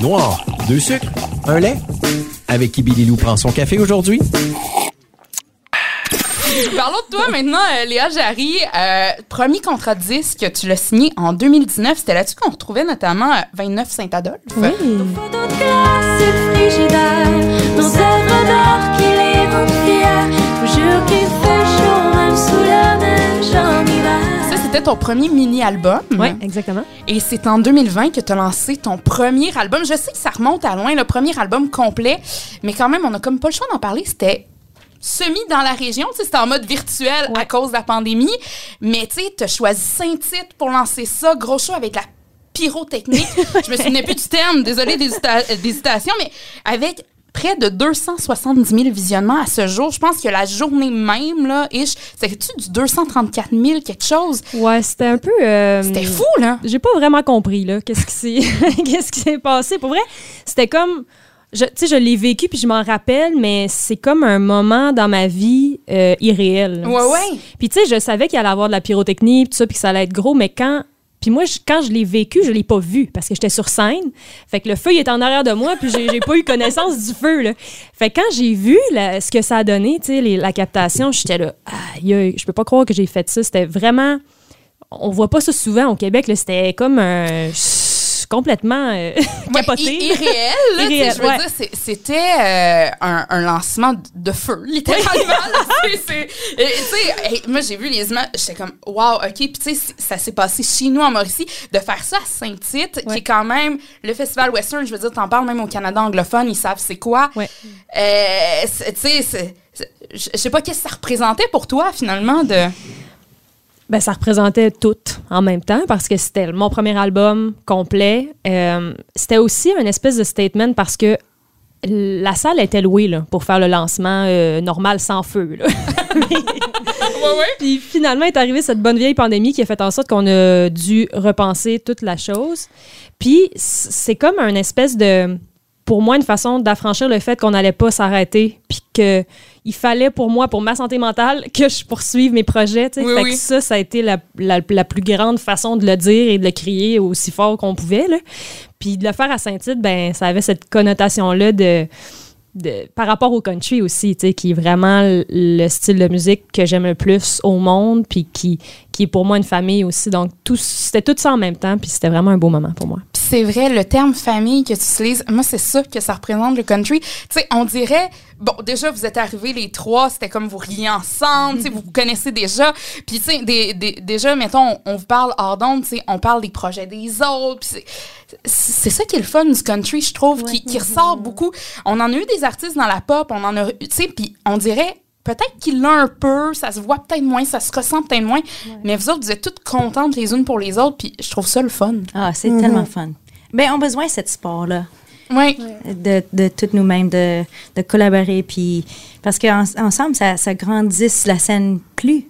Noir, deux sucres, un lait. Avec qui Billy Lou prend son café aujourd'hui? Parlons de toi maintenant, euh, Léa Jarry. Euh, premier contrat de disque, tu l'as signé en 2019. C'était là-dessus qu'on retrouvait notamment euh, 29 Saint-Adolphe. Oui. Ton premier mini-album. Oui, exactement. Et c'est en 2020 que tu as lancé ton premier album. Je sais que ça remonte à loin, le premier album complet, mais quand même, on a comme pas le choix d'en parler. C'était semi dans la région, tu sais, c'était en mode virtuel à cause de la pandémie. Mais tu sais, tu as choisi Saint-Tite pour lancer ça, gros show avec la pyrotechnique. Je me souvenais plus du terme, désolé d'hésitation, mais avec près de 270 000 visionnements à ce jour. Je pense que la journée même, là, ish, c'était-tu du 234 000 quelque chose? Ouais, c'était un peu. euh, C'était fou, là! J'ai pas vraiment compris, là, qu'est-ce qui s'est qu'est-ce qui s'est passé. Pour vrai, c'était comme. je- Tu sais, je l'ai vécu puis je m'en rappelle, mais c'est comme un moment dans ma vie euh, irréel. Ouais, ouais. Puis tu sais, je savais qu'il allait avoir de la pyrotechnie, puis tout ça, puis que ça allait être gros, mais quand. Puis moi, quand je l'ai vécu, je l'ai pas vu parce que j'étais sur scène. Fait que le feu, il est en arrière de moi, puis j'ai pas eu connaissance du feu, là. Fait que quand j'ai vu ce que ça a donné, les- la captation, j'étais là, aïe, aïe, je peux pas croire que j'ai fait ça. C'était vraiment. On voit pas ça souvent au Québec. C'était comme un. Complètement euh. Ouais, irréel, là, je veux ouais. dire, c'était euh, un, un lancement de feu, littéralement. Tu sais, moi, j'ai vu les images, j'étais comme, wow, OK. Puis, tu sais, ça s'est passé chez nous, en Mauricie, de faire ça à Saint-Tite, qui est quand même le festival western. Je veux dire, t'en parles même au Canada anglophone, ils savent c'est quoi. Euh, tu sais, je sais pas qu'est-ce que ça représentait pour toi, finalement, de... Ben, ça représentait tout en même temps parce que c'était mon premier album complet. Euh, c'était aussi un espèce de statement parce que la salle était louée là, pour faire le lancement euh, normal sans feu. là. Puis finalement est arrivée cette bonne vieille pandémie qui a fait en sorte qu'on a dû repenser toute la chose. Puis c'est comme un espèce de, pour moi, une façon d'affranchir le fait qu'on n'allait pas s'arrêter, puis que il fallait pour moi, pour ma santé mentale, que je poursuive mes projets. tu sais. Oui, fait oui. que ça, ça a été la, la- la plus grande façon de le dire et de le crier aussi fort qu'on pouvait. Là. Puis de le faire à Saint-Tite, ben, ça avait cette connotation-là de, de- par rapport au country aussi, qui est vraiment le- le style de musique que j'aime le plus au monde, puis qui, qui est pour moi une famille aussi. Donc, tout, c'était tout ça en même temps, puis c'était vraiment un beau moment pour moi. C'est vrai, le terme famille que tu utilises, moi, c'est ça que ça représente le country. Tu sais, on dirait, bon, déjà, vous êtes arrivés les trois, c'était comme vous riez ensemble, tu sais, vous vous connaissez déjà. Puis, tu sais, des- des- déjà, mettons, on, on vous parle hors d'onde, tu sais, on parle des projets des autres. Puis c'est- ça qui est le fun du country, je trouve, qui, qui ressort beaucoup. On en a eu des artistes dans la pop, on en a eu, tu sais, puis on dirait, Peut-être qu'il l'a un peu, ça se voit peut-être moins, ça se ressent peut-être moins, mais vous autres, vous êtes toutes contentes les unes pour les autres, puis je trouve ça le fun. Ah, c'est tellement fun. Ben, on a besoin de ce sport-là. Oui. de, de toutes nous-mêmes, de, de collaborer, puis parce qu'ensemble, ça, ça grandisse la scène plus.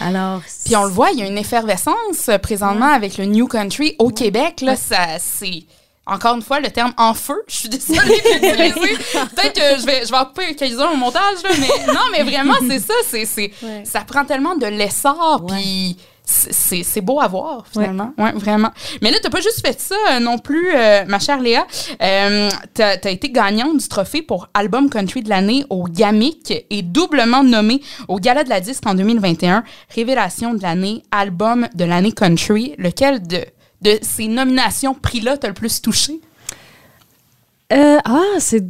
Alors, Puis on le voit, il y a une effervescence euh, présentement avec le New Country au Québec. Là, ça, c'est encore une fois le terme en feu. Je suis désolée de l'utiliser. Peut-être que je vais, je vais en couper quelques-uns au montage, là, mais non, mais vraiment, c'est ça. C'est, c'est, Ça prend tellement de l'essor, puis c'est- beau à voir, finalement. Ouais. vraiment. Mais là, t'as pas juste fait ça euh, non plus, euh, ma chère Léa. Euh, t'as as été gagnante du trophée pour album country de l'année au GAMIC et doublement nommée au Gala de la disque en 2021. Révélation de l'année, album de l'année country. Lequel de, de ces nominations prix-là t'a le plus touché? Euh, ah, c'est.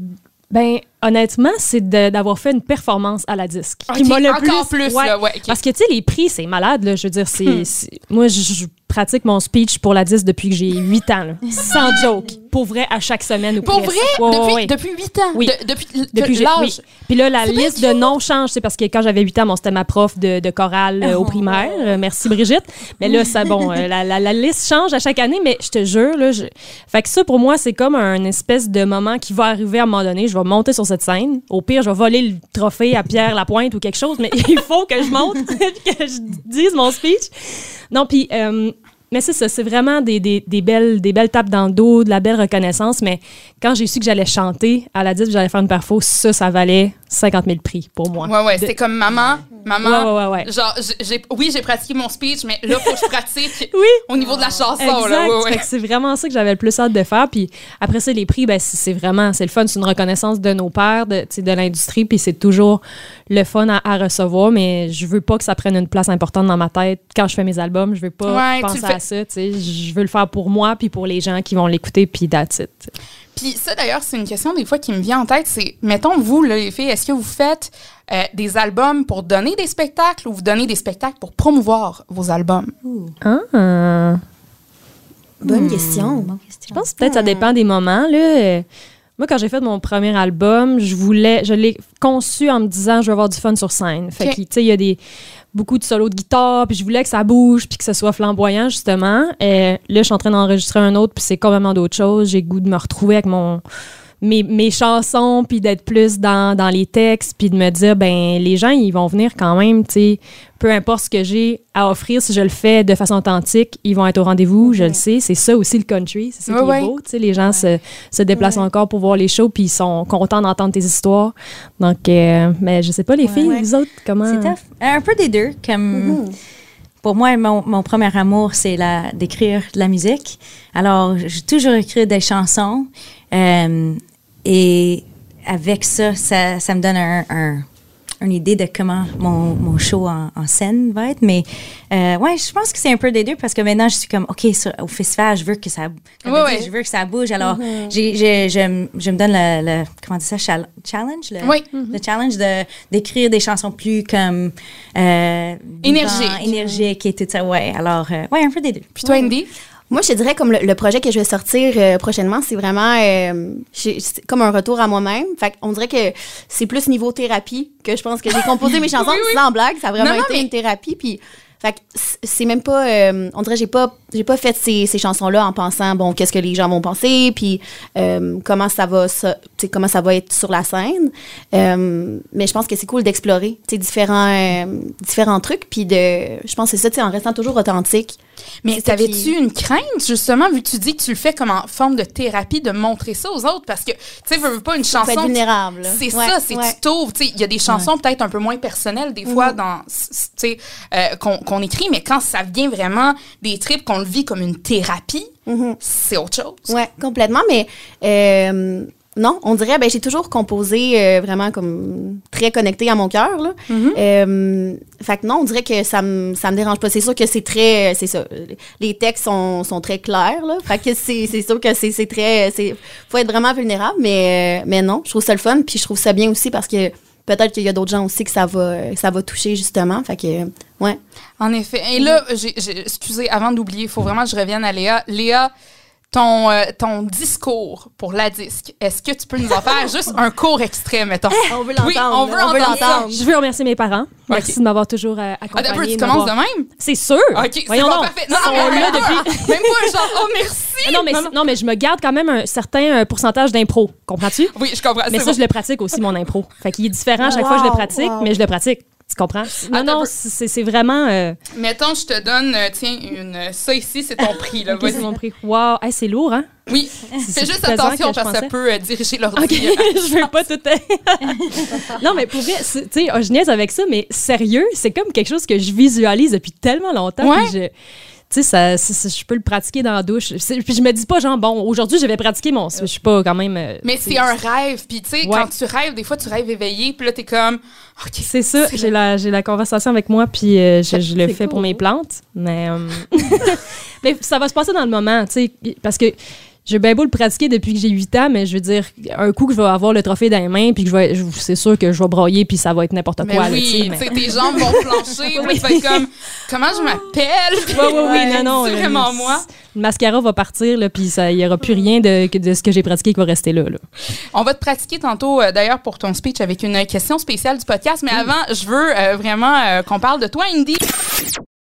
Ben, honnêtement, c'est d'avoir fait une performance à la disque. Qui m'a le encore plus, ouais. là, ouais. Parce que, tu sais, les prix, c'est malade, là. Je veux dire, c'est. c'est- Moi, je, je pratique mon speech pour la disque depuis que j'ai 8 ans, là. Sans joke. Pour vrai, à chaque semaine ou Pour presque. vrai? Ouais, depuis, ouais. depuis 8 ans? Oui. De- depuis Depuis l'âge? oui. Puis là, la liste de noms change. C'est parce que quand j'avais 8 ans, bon, c'était ma prof de, de chorale euh, au primaire. Euh, merci Brigitte. Mais là, ça, bon, euh, la, la- la liste change à chaque année, mais je te jure, là, je... fait que ça, pour moi, c'est comme un espèce de moment qui va arriver à un moment donné. Je vais monter sur cette scène. Au pire, je vais voler le trophée à Pierre Lapointe ou quelque chose, mais il faut que je monte, que je dise mon speech. Non, puis. Mais c'est ça, c'est vraiment des, des, des belles, des belles tapes dans le dos, de la belle reconnaissance. Mais quand j'ai su que j'allais chanter à la disque, j'allais faire une perfo, ça, ça valait 50 000 prix pour moi. Ouais, ouais, De- c'est comme maman, maman. Ouais, ouais, ouais. Genre, j'ai- oui, j'ai pratiqué mon speech, mais là, faut que je pratique Oui. au niveau de la chanson. Exact. Là, ouais, c'est vraiment ça que j'avais le plus hâte de faire. Puis après ça, les prix, ben, c'est vraiment, c'est le fun. C'est une reconnaissance de nos pères, de, de l'industrie. Puis c'est toujours le fun à, à recevoir. Mais je veux pas que ça prenne une place importante dans ma tête quand je fais mes albums. Je veux pas penser à ça. Je veux le faire pour moi puis pour les gens qui vont l'écouter. Puis that's it. Puis ça, d'ailleurs, c'est une question des fois qui me vient en tête. C'est, mettons, vous, là, les filles, est-ce que vous faites euh, des albums pour donner des spectacles ou vous donnez des spectacles pour promouvoir vos albums? Ah. Bonne question. Bonne question. Je pense que peut-être ça dépend des moments. Là. Moi, quand j'ai fait mon premier album, je voulais, je l'ai conçu en me disant, je veux avoir du fun sur scène. Fait Ok. que, tu sais, il y a des, beaucoup de solos de guitare, puis je voulais que ça bouge, puis que ce soit flamboyant, justement. Et là, je suis en train d'enregistrer un autre, puis c'est complètement d'autre chose. J'ai le goût de me retrouver avec mon mes, mes chansons, puis d'être plus dans, dans les textes, puis de me dire, ben les gens, ils vont venir quand même, tu sais, peu importe ce que j'ai à offrir, si je le fais de façon authentique, ils vont être au rendez-vous, je le sais. C'est ça aussi le country, c'est ça qui est beau, tu sais, les gens se, se déplacent encore pour voir les shows, puis ils sont contents d'entendre tes histoires. Donc, euh, mais je sais pas, les filles, vous autres, comment... C'est tough. Un peu des deux. Comme Pour moi, mon, mon premier amour, c'est la- d'écrire de la musique. Alors, j'ai toujours écrit des chansons. euh, et avec ça, ça, ça me donne un, un- une idée de comment mon, mon show en, en scène va être. Mais euh, ouais, je pense que c'est un peu des deux parce que maintenant, je suis comme, OK, sur- au festival, je veux que ça, comme Ouais, elle dit, je veux que ça bouge. Alors, j'ai- j'ai- je, me- je me donne le, le- comment dit ça, chal- challenge? Le, Oui. le challenge de d'écrire des chansons plus comme euh, Énergique. et tout ça ouais alors euh, ouais un peu des deux Puis toi, Andy? Moi, je te dirais comme le, le projet que je vais sortir euh, prochainement, c'est vraiment euh, c'est comme un retour à moi-même. Fait on dirait que c'est plus niveau thérapie que je pense que j'ai composé mes chansons sans blague. Ça a vraiment Non, été mais- une thérapie. Puis, fait c'est même pas. euh, on dirait que j'ai pas j'ai pas fait ces, ces chansons-là en pensant bon qu'est-ce que les gens vont penser puis euh, comment ça va ça, comment ça va être sur la scène. Euh, mais je pense que c'est cool d'explorer différents euh, différents trucs puis de je pense que c'est ça en restant toujours authentique. Mais t'avais-tu une crainte, justement, vu que tu dis que tu le fais comme en forme de thérapie, de montrer ça aux autres? Parce que, tu sais, veux, veux pas une chanson. être vulnérable. C'est Ouais, ça, c'est ouais. tu t'ouvres. Tu sais, il y a des chansons peut-être un peu moins personnelles, des Mhm. fois, dans, s- s- tu sais, qu'on qu'on écrit, mais quand ça vient vraiment des tripes, qu'on le vit comme une thérapie, c'est autre chose. Ouais, complètement. Mais euh, non, on dirait, ben, j'ai toujours composé euh, vraiment comme très connecté à mon cœur. Là. Euh, fait que non, on dirait que ça me, ça me dérange pas. C'est sûr que c'est très, c'est ça. Les textes sont, sont très clairs. Là. Fait que c'est, sûr que c'est, très, c'est, faut être vraiment vulnérable. Mais, mais non, je trouve ça le fun. Puis je trouve ça bien aussi parce que peut-être qu'il y a d'autres gens aussi que ça va, ça va toucher justement. Fait que, ouais. En effet. Et là, excusez, avant d'oublier, il faut vraiment que je revienne à Léa. Léa, ton, euh, ton discours pour la disque, est-ce que tu peux nous en faire juste un court extrait, mettons? On veut Oui, on veut entendre ça. Je veux remercier mes parents. Merci de m'avoir toujours euh, Ah, accompagné. d'abord, tu de commences de même? C'est sûr. OK, c'est Voyons bon, donc. parfait. Non, mais là depuis. même pas genre, oh, merci. Ah non, mais, c'est- non, mais je me garde quand même un certain euh, pourcentage d'impro. Comprends-tu? Oui, je comprends. Mais ça, bon. je le pratique aussi, mon impro. Fait qu'il est différent à chaque fois que je le pratique, mais je le pratique. Tu comprends? Non, non, c'est c'est vraiment. euh, Mettons, je te donne, euh, tiens, une, ça ici, c'est ton prix. Là, ok, c'est mon prix. Wow, Hey, c'est lourd, hein? Oui, c'est fais juste attention que parce que ça peut euh, diriger l'ordi. OK, je veux pas tout. non, mais pour vrai, tu sais, je niaise avec ça, mais sérieux, c'est comme quelque chose que je visualise depuis tellement longtemps. Ouais. Tu sais, je peux le pratiquer dans la douche. Puis je me dis pas, genre, bon, aujourd'hui, je vais pratiquer mon. Je suis pas quand même. euh, Mais c'est un rêve. Puis, tu sais, Ouais. quand tu rêves, des fois, tu rêves éveillé. Puis là, t'es comme, OK. C'est ça, j'ai la, j'ai la conversation avec moi, puis euh, je, je le fais pour mes plantes. Mais, euh, mais ça va se passer dans le moment, tu sais, parce que j'ai bien beau le pratiquer depuis que j'ai 8 ans, mais je veux dire, un coup que je vais avoir le trophée dans les mains, puis que je vais, c'est sûr que je vais broyer, puis ça va être n'importe Mais quoi. tu oui, mais- tes jambes vont puis tu vas être comme, comment je m'appelle? Puis, Oui, oui, oui, non, non. C'est vraiment moi. Le mascara va partir, là, puis il n'y aura plus rien de, de ce que j'ai pratiqué qui va rester là. là. On va te pratiquer tantôt, euh, d'ailleurs, pour ton speech avec une question spéciale du podcast. Mais avant, je veux euh, vraiment euh, qu'on parle de toi, Indy.